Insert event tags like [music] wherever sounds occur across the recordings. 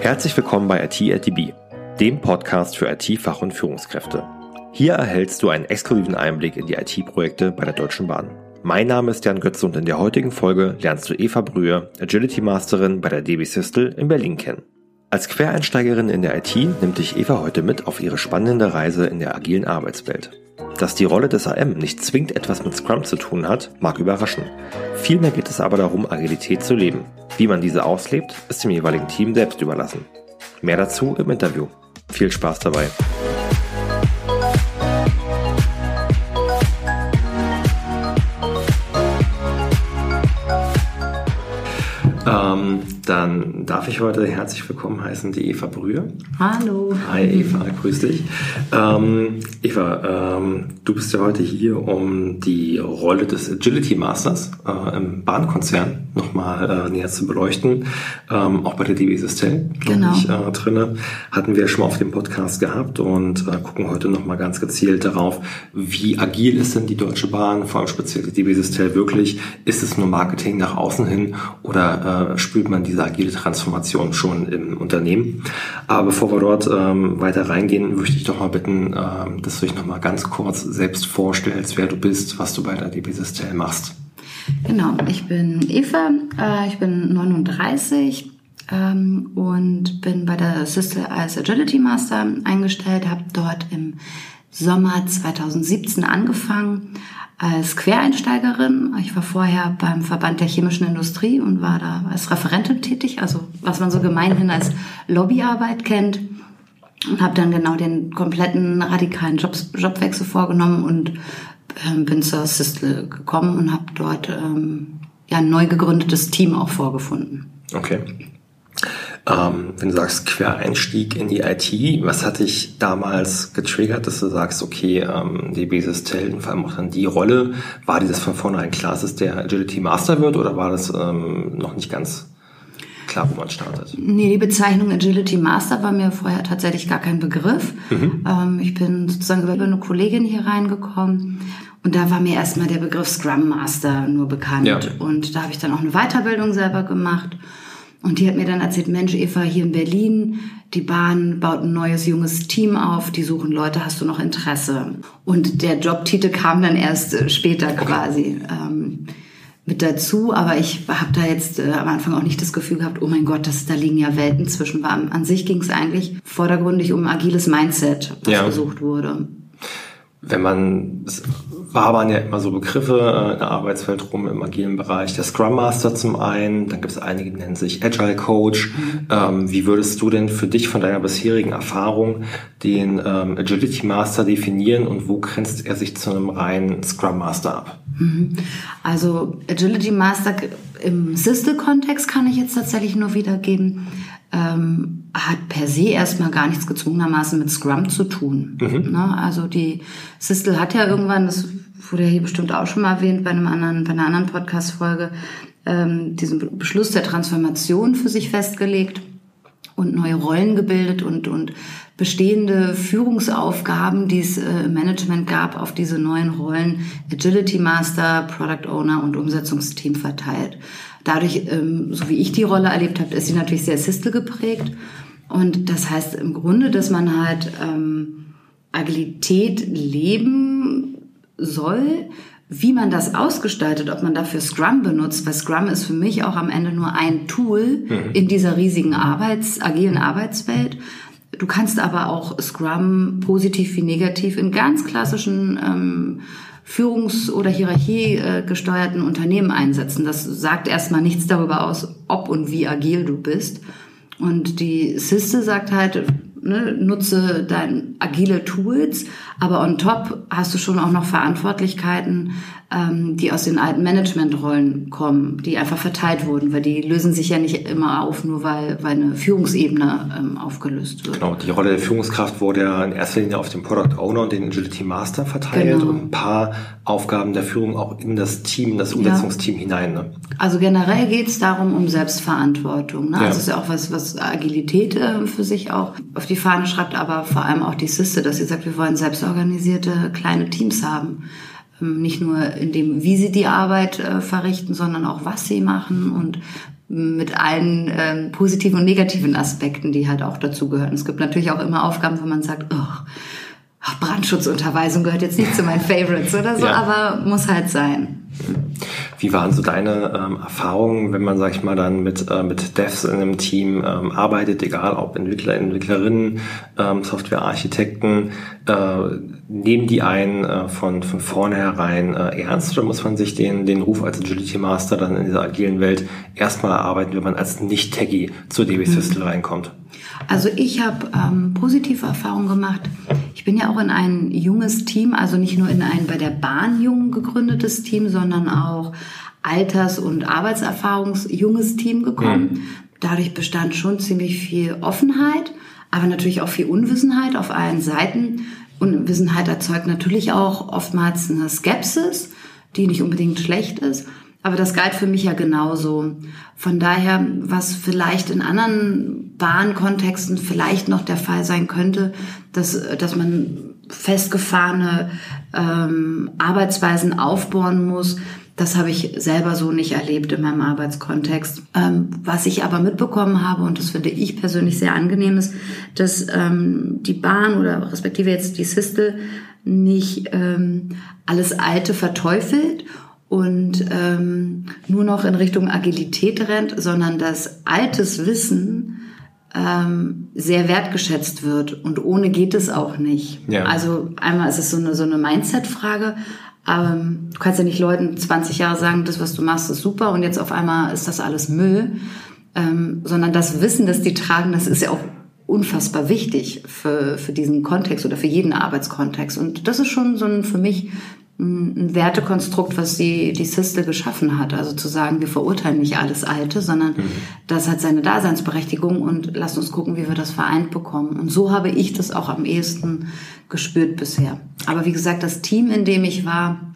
Herzlich willkommen bei IT at DB, dem Podcast für IT-Fach- und Führungskräfte. Hier erhältst du einen exklusiven Einblick in die IT-Projekte bei der Deutschen Bahn. Mein Name ist Jan Götze und in der heutigen Folge lernst du Eva Brühe, Agility Masterin bei der DB Systel in Berlin kennen. Als Quereinsteigerin in der IT nimmt dich Eva heute mit auf ihre spannende Reise in der agilen Arbeitswelt. Dass die Rolle des AM nicht zwingend etwas mit Scrum zu tun hat, mag überraschen. Vielmehr geht es aber darum, Agilität zu leben. Wie man diese auslebt, ist dem jeweiligen Team selbst überlassen. Mehr dazu im Interview. Viel Spaß dabei. Ähm, dann darf ich heute herzlich willkommen heißen die Eva Brühe. Hallo. Hi Eva, grüß dich. Ähm, Eva, ähm, du bist ja heute hier, um die Rolle des Agility Masters äh, im Bahnkonzern nochmal äh, näher zu beleuchten. Ähm, auch bei der DB Systel, genau. ich, äh, drinne. Hatten wir schon mal auf dem Podcast gehabt und äh, gucken heute nochmal ganz gezielt darauf, wie agil ist denn die Deutsche Bahn, vor allem speziell die DB Systel wirklich? Ist es nur Marketing nach außen hin oder äh, spürt man diese agile Transformation schon im Unternehmen. Aber bevor wir dort ähm, weiter reingehen, möchte ich doch mal bitten, ähm, dass du dich noch mal ganz kurz selbst vorstellst, wer du bist, was du bei der DB Systel machst. Genau, ich bin Eva, äh, ich bin 39 ähm, und bin bei der Systel als Agility Master eingestellt, habe dort im Sommer 2017 angefangen als Quereinsteigerin. Ich war vorher beim Verband der chemischen Industrie und war da als Referentin tätig, also was man so gemeinhin als Lobbyarbeit kennt. Und habe dann genau den kompletten radikalen Jobs, Jobwechsel vorgenommen und bin zur Sistle gekommen und habe dort ähm, ja, ein neu gegründetes Team auch vorgefunden. Okay. Ähm, wenn du sagst Quereinstieg in die IT, was hat dich damals getriggert, dass du sagst, okay, ähm, DB Systel und vor allem auch dann die Rolle, war dir das von vornherein klar, dass der Agility Master wird oder war das ähm, noch nicht ganz klar, wo man startet? Nee, die Bezeichnung Agility Master war mir vorher tatsächlich gar kein Begriff. Mhm. Ähm, ich bin sozusagen über eine Kollegin hier reingekommen. Und da war mir erstmal der Begriff Scrum Master nur bekannt. Ja. Und da habe ich dann auch eine Weiterbildung selber gemacht und die hat mir dann erzählt, Mensch, Eva, hier in Berlin, die Bahn baut ein neues junges Team auf, die suchen Leute, hast du noch Interesse? Und der Jobtitel kam dann erst äh, später quasi ähm, mit dazu, aber ich habe da jetzt äh, am Anfang auch nicht das Gefühl gehabt, oh mein Gott, das, da liegen ja Welten zwischen. An, an sich ging es eigentlich vordergründig um agiles Mindset, was ja. gesucht wurde wenn man, es war waren ja immer so Begriffe äh, in der Arbeitswelt rum im agilen Bereich. Der Scrum Master zum einen, dann gibt es einige, die nennen sich Agile Coach. Mhm. Ähm, wie würdest du denn für dich von deiner bisherigen Erfahrung den ähm, Agility Master definieren und wo grenzt er sich zu einem reinen Scrum Master ab? Mhm. Also Agility Master im Systel-Kontext kann ich jetzt tatsächlich nur wiedergeben ähm, hat per se erstmal gar nichts gezwungenermaßen mit Scrum zu tun. Mhm. Ne? Also die Sistel hat ja irgendwann, das wurde ja hier bestimmt auch schon mal erwähnt bei einem anderen, bei einer anderen Podcast-Folge, ähm, diesen Beschluss der Transformation für sich festgelegt und neue Rollen gebildet und, und bestehende Führungsaufgaben, die es äh, im Management gab, auf diese neuen Rollen Agility Master, Product Owner und Umsetzungsteam verteilt. Dadurch, ähm, so wie ich die Rolle erlebt habe, ist sie natürlich sehr Sistel geprägt. Und das heißt im Grunde, dass man halt ähm, Agilität leben soll, wie man das ausgestaltet, ob man dafür Scrum benutzt, weil Scrum ist für mich auch am Ende nur ein Tool mhm. in dieser riesigen Arbeits-, agilen Arbeitswelt. Du kannst aber auch Scrum positiv wie negativ in ganz klassischen ähm, Führungs- oder Hierarchiegesteuerten Unternehmen einsetzen. Das sagt erstmal nichts darüber aus, ob und wie agil du bist. Und die Siste sagt halt, ne, nutze dein agile Tools, aber on top hast du schon auch noch Verantwortlichkeiten, ähm, die aus den alten Managementrollen kommen, die einfach verteilt wurden, weil die lösen sich ja nicht immer auf, nur weil, weil eine Führungsebene ähm, aufgelöst wird. Genau, die Rolle der Führungskraft wurde ja in erster Linie auf den Product Owner und den Agility Master verteilt genau. und ein paar Aufgaben der Führung auch in das Team, das Umsetzungsteam ja. hinein. Ne? Also generell geht es darum um Selbstverantwortung. Ne? Ja. Also das ist ja auch was, was Agilität äh, für sich auch auf die Fahne schreibt, aber vor allem auch die Siste, dass sie sagt, wir wollen selbstorganisierte kleine Teams haben. Ähm, nicht nur in dem, wie sie die Arbeit äh, verrichten, sondern auch was sie machen und mit allen ähm, positiven und negativen Aspekten, die halt auch dazu gehören. Es gibt natürlich auch immer Aufgaben, wo man sagt, oh, Brandschutzunterweisung gehört jetzt nicht zu meinen Favorites oder so, ja. aber muss halt sein. Wie waren so deine ähm, Erfahrungen, wenn man, sag ich mal, dann mit, äh, mit Devs in einem Team ähm, arbeitet, egal ob Entwickler, Entwicklerinnen, ähm, Softwarearchitekten, äh, nehmen die einen äh, von, von vornherein äh, ernst oder muss man sich den, den Ruf als Agility Master dann in dieser agilen Welt erstmal erarbeiten, wenn man als Nicht-Techie zur DB System mhm. reinkommt? Also ich habe ähm, positive Erfahrungen gemacht. Ich bin ja auch in ein junges Team, also nicht nur in ein bei der Bahn jung gegründetes Team, sondern auch Alters- und Arbeitserfahrungsjunges Team gekommen. Mhm. Dadurch bestand schon ziemlich viel Offenheit, aber natürlich auch viel Unwissenheit auf allen Seiten. Unwissenheit erzeugt natürlich auch oftmals eine Skepsis, die nicht unbedingt schlecht ist. Aber das galt für mich ja genauso. Von daher, was vielleicht in anderen Bahnkontexten vielleicht noch der Fall sein könnte, dass, dass man festgefahrene ähm, Arbeitsweisen aufbauen muss, das habe ich selber so nicht erlebt in meinem Arbeitskontext. Ähm, was ich aber mitbekommen habe, und das finde ich persönlich sehr angenehm, ist, dass ähm, die Bahn oder respektive jetzt die Sistel nicht ähm, alles Alte verteufelt und ähm, nur noch in Richtung Agilität rennt, sondern dass altes Wissen ähm, sehr wertgeschätzt wird und ohne geht es auch nicht. Ja. Also einmal ist es so eine, so eine Mindset-Frage, aber ähm, du kannst ja nicht Leuten 20 Jahre sagen, das, was du machst, ist super und jetzt auf einmal ist das alles Müll, ähm, sondern das Wissen, das die tragen, das ist ja auch unfassbar wichtig für, für diesen Kontext oder für jeden Arbeitskontext. Und das ist schon so ein, für mich ein Wertekonstrukt, was die, die Sistel geschaffen hat. Also zu sagen, wir verurteilen nicht alles Alte, sondern mhm. das hat seine Daseinsberechtigung und lasst uns gucken, wie wir das vereint bekommen. Und so habe ich das auch am ehesten gespürt bisher. Aber wie gesagt, das Team, in dem ich war,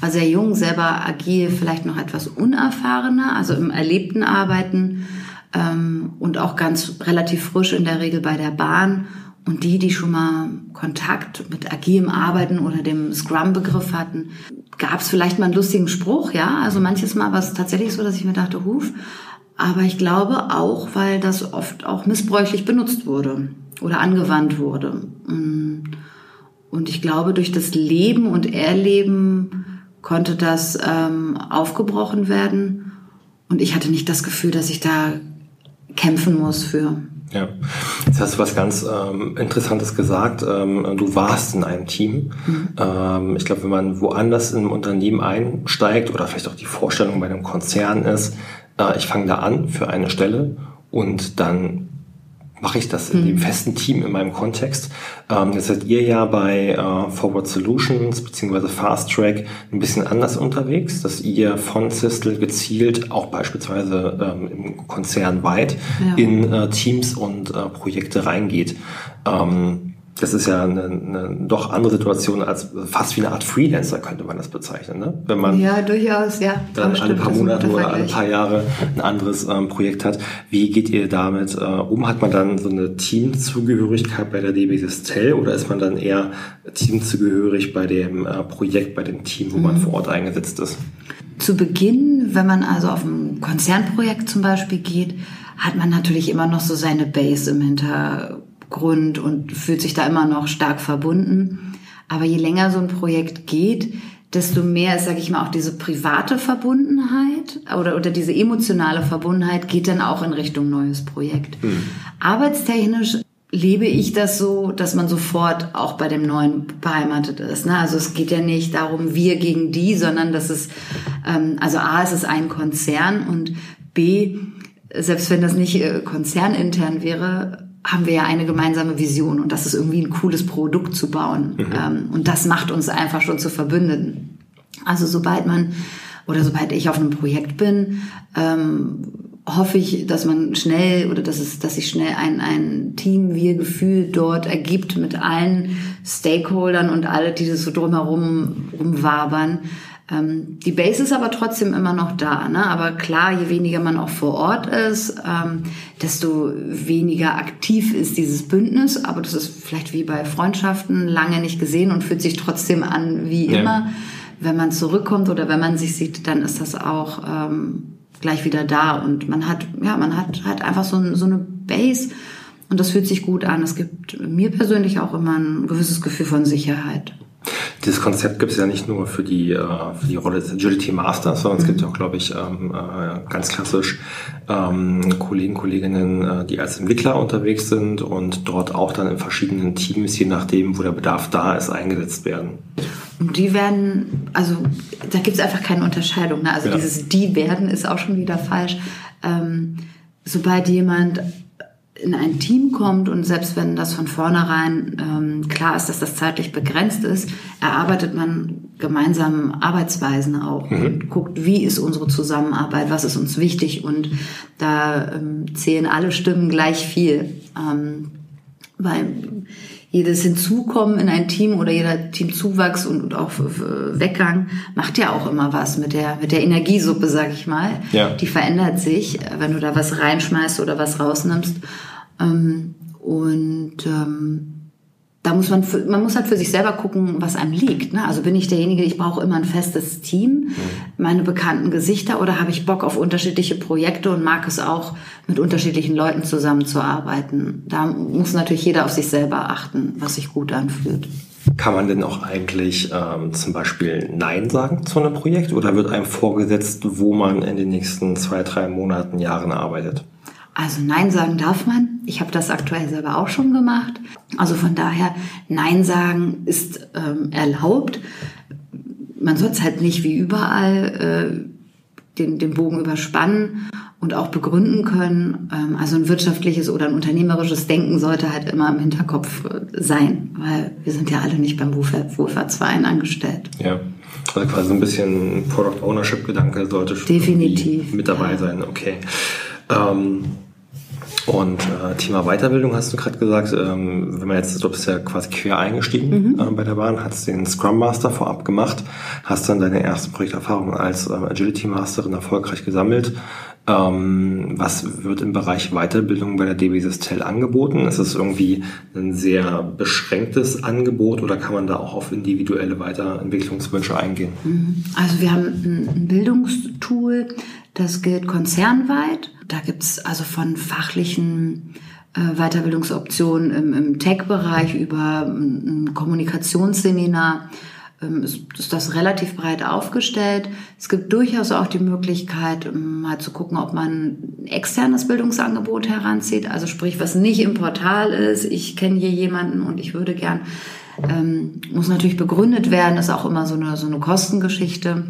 war sehr jung, selber agil, vielleicht noch etwas unerfahrener, also im erlebten Arbeiten ähm, und auch ganz relativ frisch in der Regel bei der Bahn und die, die schon mal Kontakt mit agilem Arbeiten oder dem Scrum-Begriff hatten, gab es vielleicht mal einen lustigen Spruch, ja. Also manches Mal war es tatsächlich so, dass ich mir dachte, huf. Aber ich glaube auch, weil das oft auch missbräuchlich benutzt wurde oder angewandt wurde. Mm. Und ich glaube, durch das Leben und Erleben konnte das ähm, aufgebrochen werden. Und ich hatte nicht das Gefühl, dass ich da kämpfen muss für. Ja, jetzt hast du was ganz ähm, Interessantes gesagt. Ähm, du warst in einem Team. Mhm. Ähm, ich glaube, wenn man woanders in einem Unternehmen einsteigt oder vielleicht auch die Vorstellung bei einem Konzern ist, äh, ich fange da an für eine Stelle und dann mache ich das in dem mhm. festen Team in meinem Kontext. Ähm, jetzt seid ihr ja bei äh, Forward Solutions beziehungsweise Fast Track ein bisschen anders unterwegs, dass ihr von Sistel gezielt auch beispielsweise ähm, im Konzern weit ja. in äh, Teams und äh, Projekte reingeht. Ähm, das ist ja eine, eine doch andere Situation als fast wie eine Art Freelancer könnte man das bezeichnen, ne? Wenn man ja durchaus ja dann alle paar Monate oder alle paar Jahre ein anderes ähm, Projekt hat. Wie geht ihr damit äh, um? Hat man dann so eine Teamzugehörigkeit bei der DB Sistel oder ist man dann eher Teamzugehörig bei dem äh, Projekt, bei dem Team, wo mhm. man vor Ort eingesetzt ist? Zu Beginn, wenn man also auf ein Konzernprojekt zum Beispiel geht, hat man natürlich immer noch so seine Base im Hintergrund Grund und fühlt sich da immer noch stark verbunden. Aber je länger so ein Projekt geht, desto mehr ist, sage ich mal, auch diese private Verbundenheit oder, oder diese emotionale Verbundenheit geht dann auch in Richtung neues Projekt. Mhm. Arbeitstechnisch lebe ich das so, dass man sofort auch bei dem Neuen beheimatet ist. Ne? Also es geht ja nicht darum, wir gegen die, sondern dass es, ähm, also A, es ist ein Konzern und B, selbst wenn das nicht äh, konzernintern wäre, haben wir ja eine gemeinsame Vision und das ist irgendwie ein cooles Produkt zu bauen. Mhm. Ähm, und das macht uns einfach schon zu Verbündeten. Also sobald man oder sobald ich auf einem Projekt bin, ähm, hoffe ich, dass man schnell oder dass es, dass sich schnell ein, ein Team, Wir-Gefühl dort ergibt mit allen Stakeholdern und alle, die das so drumherum rumwabern. Ähm, die Base ist aber trotzdem immer noch da. Ne? Aber klar, je weniger man auch vor Ort ist, ähm, desto weniger aktiv ist dieses Bündnis. Aber das ist vielleicht wie bei Freundschaften lange nicht gesehen und fühlt sich trotzdem an wie ja. immer. Wenn man zurückkommt oder wenn man sich sieht, dann ist das auch ähm, gleich wieder da und man hat, ja, man hat halt einfach so, so eine Base und das fühlt sich gut an. Es gibt mir persönlich auch immer ein gewisses Gefühl von Sicherheit. Dieses Konzept gibt es ja nicht nur für die, äh, für die Rolle des Agility Masters, sondern es gibt ja auch, glaube ich, ähm, äh, ganz klassisch ähm, Kollegen, Kolleginnen, äh, die als Entwickler unterwegs sind und dort auch dann in verschiedenen Teams, je nachdem, wo der Bedarf da ist, eingesetzt werden. Und die werden, also da gibt es einfach keine Unterscheidung. Ne? Also ja. dieses die werden ist auch schon wieder falsch. Ähm, sobald jemand in ein Team kommt und selbst wenn das von vornherein ähm, klar ist, dass das zeitlich begrenzt ist, erarbeitet man gemeinsam Arbeitsweisen auch mhm. und guckt, wie ist unsere Zusammenarbeit, was ist uns wichtig und da ähm, zählen alle Stimmen gleich viel. Ähm, weil jedes Hinzukommen in ein Team oder jeder Teamzuwachs und auch Weggang macht ja auch immer was mit der, mit der Energiesuppe, sag ich mal. Ja. Die verändert sich, wenn du da was reinschmeißt oder was rausnimmst. Ähm, und ähm, da muss man, man muss halt für sich selber gucken, was einem liegt. Ne? Also bin ich derjenige, ich brauche immer ein festes Team, mhm. meine bekannten Gesichter oder habe ich Bock auf unterschiedliche Projekte und mag es auch, mit unterschiedlichen Leuten zusammenzuarbeiten. Da muss natürlich jeder auf sich selber achten, was sich gut anfühlt. Kann man denn auch eigentlich ähm, zum Beispiel Nein sagen zu einem Projekt oder wird einem vorgesetzt, wo man in den nächsten zwei, drei Monaten, Jahren arbeitet? Also Nein sagen darf man. Ich habe das aktuell selber auch schon gemacht. Also von daher, Nein sagen ist ähm, erlaubt. Man soll es halt nicht wie überall äh, den, den Bogen überspannen und auch begründen können. Ähm, also ein wirtschaftliches oder ein unternehmerisches Denken sollte halt immer im Hinterkopf äh, sein, weil wir sind ja alle nicht beim Wohlfahrtsverein angestellt. Ja. Also quasi so ein bisschen Product Ownership Gedanke sollte schon Definitiv, mit dabei ja. sein. Okay. Ähm, und äh, Thema Weiterbildung hast du gerade gesagt, ähm, wenn man jetzt, du bist ja quasi quer eingestiegen mhm. äh, bei der Bahn, hast den Scrum Master vorab gemacht, hast dann deine erste Projekterfahrung als ähm, Agility Masterin erfolgreich gesammelt. Ähm, was wird im Bereich Weiterbildung bei der DB Systel angeboten? Ist es irgendwie ein sehr beschränktes Angebot oder kann man da auch auf individuelle Weiterentwicklungswünsche eingehen? Mhm. Also wir haben ein Bildungstool, das gilt konzernweit. Da gibt's also von fachlichen äh, Weiterbildungsoptionen im, im Tech-Bereich über ein Kommunikationsseminar ähm, ist, das relativ breit aufgestellt. Es gibt durchaus auch die Möglichkeit, ähm, mal zu gucken, ob man ein externes Bildungsangebot heranzieht. Also sprich, was nicht im Portal ist. Ich kenne hier jemanden und ich würde gern, ähm, muss natürlich begründet werden, ist auch immer so eine, so eine Kostengeschichte.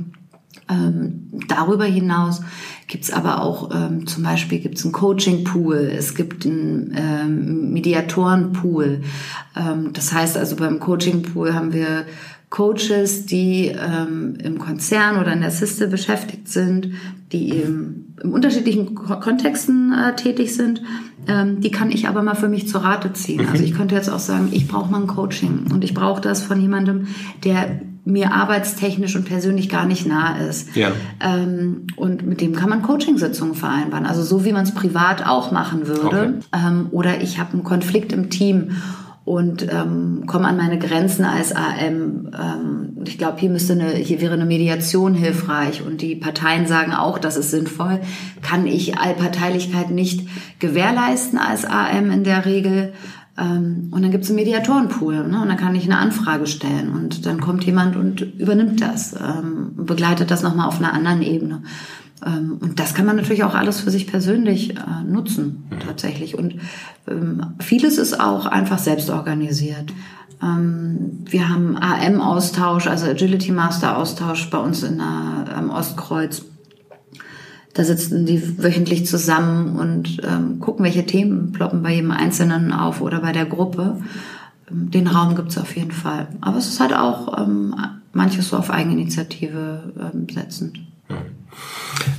Ähm, darüber hinaus gibt's aber auch ähm, zum Beispiel gibt's einen Coaching-Pool, es gibt einen ähm, Mediatoren-Pool. Ähm, das heißt also beim Coaching-Pool haben wir Coaches, die ähm, im Konzern oder in der Siste beschäftigt sind, die eben in unterschiedlichen Kontexten äh, tätig sind. Ähm, die kann ich aber mal für mich zur Rate ziehen. Also ich könnte jetzt auch sagen, ich brauche mal ein Coaching und ich brauche das von jemandem, der mir arbeitstechnisch und persönlich gar nicht nahe ist. Ja. Ähm, und mit dem kann man Coachingsitzungen vereinbaren. Also so wie man es privat auch machen würde. Okay. Ähm, oder ich habe einen Konflikt im Team und ähm, komme an meine Grenzen als AM. Ähm, ich glaube, hier müsste eine, hier wäre eine Mediation hilfreich und die Parteien sagen auch, das ist sinnvoll. Kann ich Allparteilichkeit nicht gewährleisten als AM in der Regel? Ähm, und dann gibt es einen Mediatorenpool ne? und dann kann ich eine Anfrage stellen und dann kommt jemand und übernimmt das, ähm, begleitet das nochmal auf einer anderen Ebene. Ähm, und das kann man natürlich auch alles für sich persönlich äh, nutzen, mhm. tatsächlich. Und vieles ist auch einfach selbst organisiert. Wir haben AM-Austausch, also Agility Master-Austausch bei uns in der, am Ostkreuz. Da sitzen die wöchentlich zusammen und ähm, gucken, welche Themen ploppen bei jedem Einzelnen auf oder bei der Gruppe. Den Raum gibt's auf jeden Fall. Aber es ist halt auch ähm, manches so auf Eigeninitiative ähm, setzend. Mhm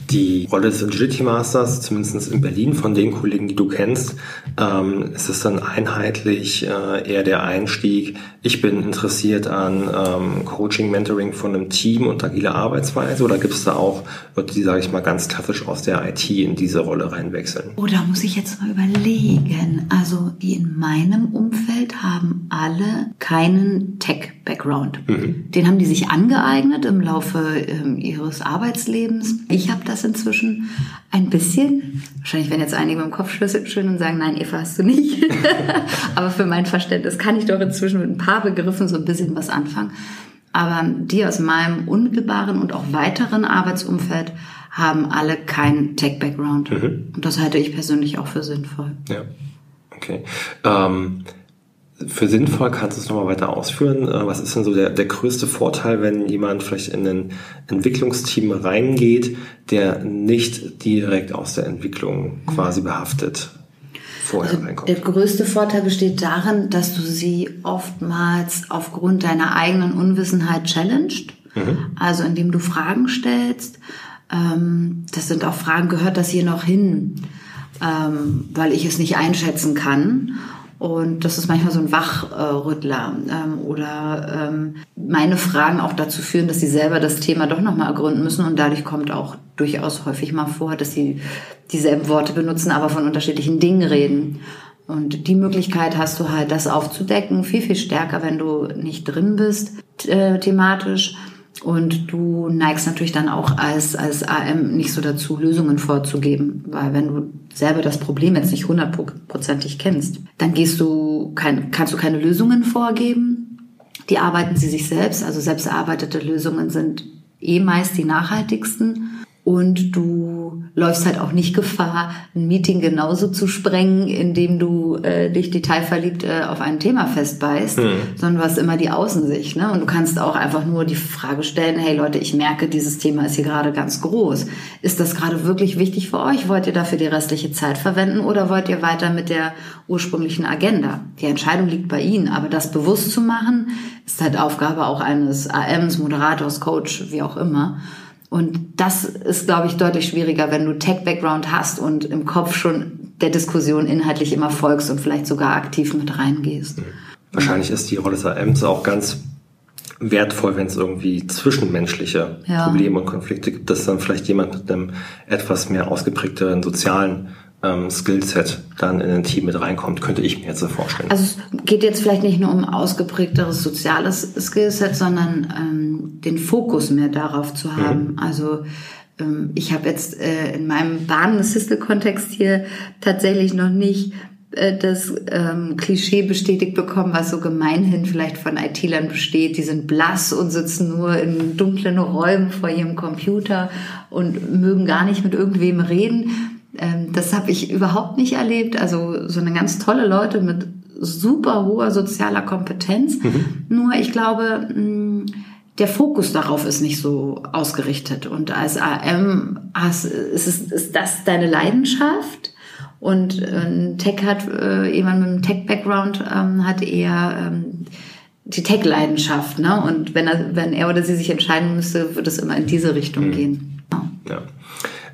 die Rolle des Agility Masters, zumindest in Berlin von den Kollegen, die du kennst, ähm, ist es dann einheitlich äh, eher der Einstieg, ich bin interessiert an ähm, Coaching, Mentoring von einem Team und agile Arbeitsweise oder gibt es da auch Leute, die, sage ich mal, ganz klassisch aus der IT in diese Rolle reinwechseln? Oh, da muss ich jetzt mal überlegen. Also Also die in meinem Umfeld haben alle keinen Tech-Background. Mhm. Den haben die sich angeeignet im Laufe äh, ihres Arbeitslebens. Ich habe das inzwischen ein bisschen. Wahrscheinlich werden jetzt einige im Kopf schütteln und sagen, nein, Eva, hast du nicht. [laughs] Aber für mein Verständnis kann ich doch inzwischen mit ein paar Begriffen so ein bisschen was anfangen. Aber die aus meinem unmittelbaren und auch weiteren Arbeitsumfeld haben alle keinen Tech-Background. Mhm. Und das halte ich persönlich auch für sinnvoll. Ja, okay. Ähm, für sinnvoll kannst du es nochmal weiter ausführen. Äh, was ist denn so der, der größte Vorteil, wenn jemand vielleicht in ein Entwicklungsteam reingeht, der nicht direkt aus der Entwicklung quasi behaftet vorher also reinkommt? Der größte Vorteil besteht darin, dass du sie oftmals aufgrund deiner eigenen Unwissenheit challenged. Mhm. Also indem du Fragen stellst. Ähm, das sind auch Fragen, gehört das hier noch hin? Ähm, weil ich es nicht einschätzen kann. Und das ist manchmal so ein Wachrüttler ähm, oder ähm, meine Fragen auch dazu führen, dass sie selber das Thema doch nochmal ergründen müssen. Und dadurch kommt auch durchaus häufig mal vor, dass sie dieselben Worte benutzen, aber von unterschiedlichen Dingen reden. Und die Möglichkeit hast du halt, das aufzudecken, viel, viel stärker, wenn du nicht drin bist, äh, thematisch. Und du neigst natürlich dann auch als, als AM nicht so dazu, Lösungen vorzugeben. Weil wenn du selber das Problem jetzt nicht hundertprozentig kennst, dann gehst du kein, kannst du keine Lösungen vorgeben. Die arbeiten sie sich selbst. Also selbst erarbeitete Lösungen sind eh meist die nachhaltigsten und du läufst halt auch nicht Gefahr, ein Meeting genauso zu sprengen, indem du äh, dich detailverliebt äh, auf ein Thema festbeißt, mhm. sondern du hast immer die Außensicht. Ne? Und du kannst auch einfach nur die Frage stellen, hey Leute, ich merke, dieses Thema ist hier gerade ganz groß. Ist das gerade wirklich wichtig für euch? Wollt ihr dafür die restliche Zeit verwenden oder wollt ihr weiter mit der ursprünglichen Agenda? Die Entscheidung liegt bei Ihnen, aber das bewusst zu machen, ist halt Aufgabe auch eines AMs, Moderators, Coach, wie auch immer. Und das ist, glaube ich, deutlich schwieriger, wenn du Tech-Background hast und im Kopf schon der Diskussion inhaltlich immer folgst und vielleicht sogar aktiv mit reingehst. Mhm. Wahrscheinlich ist die Rolle des AMs auch ganz wertvoll, wenn es irgendwie zwischenmenschliche ja. Probleme und Konflikte gibt, dass dann vielleicht jemand mit einem etwas mehr ausgeprägteren sozialen ähm, Skillset dann in ein Team mit reinkommt, könnte ich mir jetzt so vorstellen. Also es geht jetzt vielleicht nicht nur um ausgeprägteres soziales Skillset, sondern ähm, den Fokus mehr darauf zu haben. Mhm. Also ähm, ich habe jetzt äh, in meinem Bahn-Assistal-Kontext hier tatsächlich noch nicht äh, das ähm, Klischee bestätigt bekommen, was so gemeinhin vielleicht von IT-Lern besteht. Die sind blass und sitzen nur in dunklen Räumen vor ihrem Computer und mögen gar nicht mit irgendwem reden das habe ich überhaupt nicht erlebt. Also so eine ganz tolle Leute mit super hoher sozialer Kompetenz. Mhm. Nur ich glaube, mm, der Fokus darauf ist nicht so ausgerichtet. Und als AM hast, ist, es, ist das deine Leidenschaft. Und ein Tech hat, äh, jemand mit einem Tech-Background ähm, hat eher ähm, die Tech-Leidenschaft. Ne? Und wenn er, wenn er oder sie sich entscheiden müsste, würde es immer in diese Richtung mhm. gehen. Ja.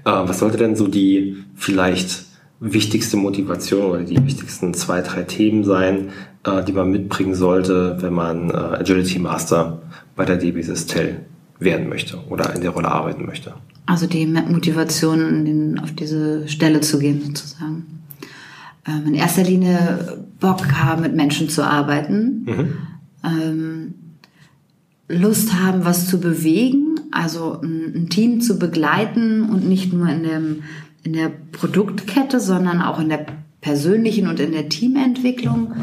Äh, was sollte denn so die vielleicht wichtigste Motivation oder die wichtigsten zwei, drei Themen sein, äh, die man mitbringen sollte, wenn man äh, Agility Master bei der DB Sistel werden möchte oder in der Rolle arbeiten möchte? Also die Motivation, auf diese Stelle zu gehen sozusagen. Ähm, in erster Linie Bock haben, mit Menschen zu arbeiten. Mhm. Ähm, Lust haben, was zu bewegen, also ein, ein, Team zu begleiten und nicht nur in, dem, in der Produktkette, sondern auch in der persönlichen und in der Teamentwicklung.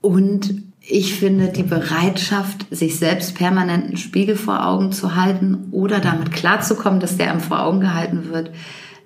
Und ich finde die Bereitschaft, sich selbst permanent einen Spiegel vor Augen zu halten oder damit klarzukommen, dass der einem vor Augen gehalten wird,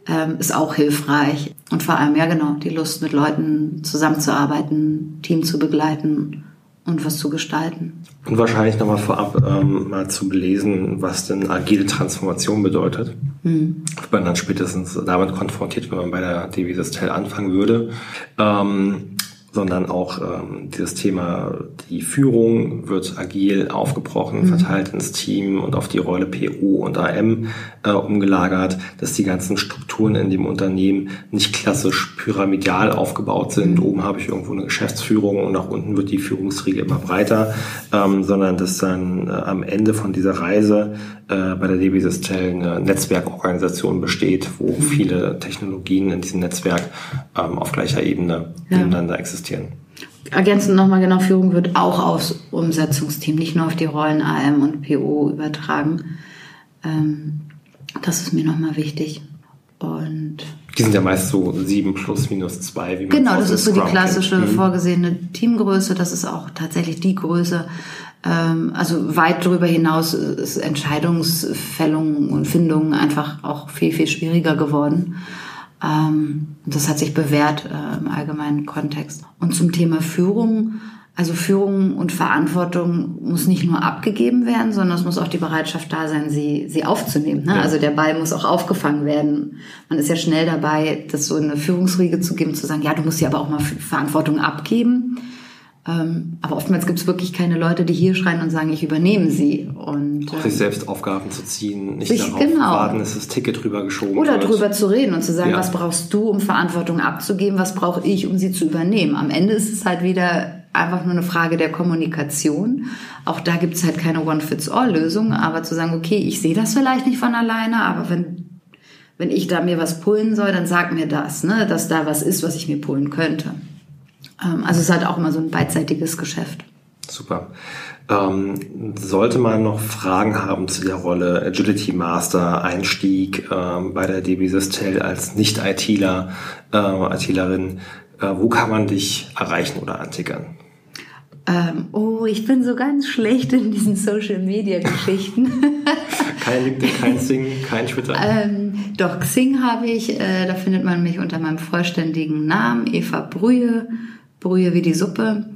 ähm, ist auch hilfreich. Und vor allem, ja genau, die Lust, mit Leuten zusammenzuarbeiten, Team zu begleiten und was zu gestalten. Und wahrscheinlich nochmal vorab ähm, mal zu belesen, was denn agile Transformation bedeutet. Mhm. Wenn man dann spätestens damit konfrontiert, wenn man bei der Devise Tell anfangen würde. Ähm, sondern auch ähm, dieses Thema, die Führung wird agil aufgebrochen, mhm. verteilt ins Team und auf die Rolle PO und AM äh, umgelagert, dass die ganzen Strukturen Strukturen in dem Unternehmen nicht klassisch pyramidal aufgebaut sind. Mhm. Oben habe ich irgendwo eine Geschäftsführung und nach unten wird die Führungsriege immer breiter, ähm, sondern dass dann äh, am Ende von dieser Reise äh, bei der DB Systel eine Netzwerkorganisation besteht, wo mhm. viele Technologien in diesem Netzwerk ähm, auf gleicher Ebene ja. miteinander existieren. Ergänzend nochmal genau, Führung wird auch aufs Umsetzungsteam, nicht nur auf die Rollen AM und PO übertragen. Ähm, das ist mir nochmal wichtig. Und die sind ja meist so sieben plus minus zwei. Wie man genau, das ist so die klassische kennt. Mhm. vorgesehene Teamgröße. Das ist auch tatsächlich die Größe. Ähm, also weit darüber hinaus ist Entscheidungsfällung und Findung einfach auch viel, viel schwieriger geworden. Ähm, das hat sich bewährt äh, im allgemeinen Kontext. Und zum Thema Führung also Führung und Verantwortung muss nicht nur abgegeben werden, sondern es muss auch die Bereitschaft da sein, sie, sie aufzunehmen. Ne? Ja. Also der Ball muss auch aufgefangen werden. Man ist ja schnell dabei, das so eine Führungsriege zu geben, zu sagen, ja, du musst ja aber auch mal Verantwortung abgeben. Ähm, aber oftmals gibt es wirklich keine Leute, die hier schreien und sagen, ich übernehme sie. Und, auch sich ähm, selbst Aufgaben zu ziehen, nicht sich, darauf genau. warten, dass das Ticket drüber geschoben Oder wird. drüber zu reden und zu sagen, ja. was brauchst du, um Verantwortung abzugeben, was brauche ich, um sie zu übernehmen. Am Ende ist es halt wieder einfach nur eine Frage der Kommunikation. Auch da gibt es halt keine One-Fits-All-Lösung, aber zu sagen, okay, ich sehe das vielleicht nicht von alleine, aber wenn, wenn ich da mir was pullen soll, dann sag mir das, ne, dass da was ist, was ich mir pullen könnte. Ähm, also es ist halt auch immer so ein beidseitiges Geschäft. Super. Ähm, sollte man noch Fragen haben zu der Rolle Agility Master, Einstieg ähm, bei der DB Systel als Nicht-ITler, äh, ITlerin, äh, wo kann man dich erreichen oder antickern? Ähm, oh, ich bin so ganz schlecht in diesen Social Media Geschichten. [laughs] kein LinkedIn, kein Sing, kein Twitter. Ähm, doch, Xing habe ich. Äh, da findet man mich unter meinem vollständigen Namen, Eva Brühe. Brühe wie die Suppe.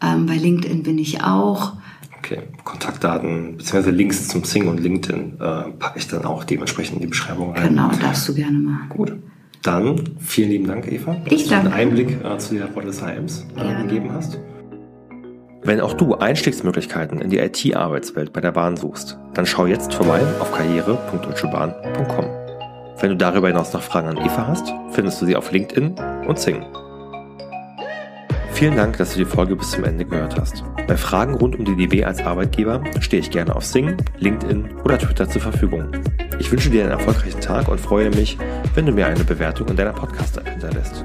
Ähm, bei LinkedIn bin ich auch. Okay, Kontaktdaten bzw. Links zum Sing und LinkedIn äh, packe ich dann auch dementsprechend in die Beschreibung rein. Genau, darfst du gerne machen. Gut. Dann vielen lieben Dank, Eva, dass ich du einen Einblick äh, zu der Rolle des HMs äh, gegeben hast. Wenn auch du Einstiegsmöglichkeiten in die IT-Arbeitswelt bei der Bahn suchst, dann schau jetzt vorbei auf karriere.deutschebahn.com. Wenn du darüber hinaus noch Fragen an Eva hast, findest du sie auf LinkedIn und Sing. Vielen Dank, dass du die Folge bis zum Ende gehört hast. Bei Fragen rund um die DB als Arbeitgeber stehe ich gerne auf Sing, LinkedIn oder Twitter zur Verfügung. Ich wünsche dir einen erfolgreichen Tag und freue mich, wenn du mir eine Bewertung in deiner Podcast-App hinterlässt.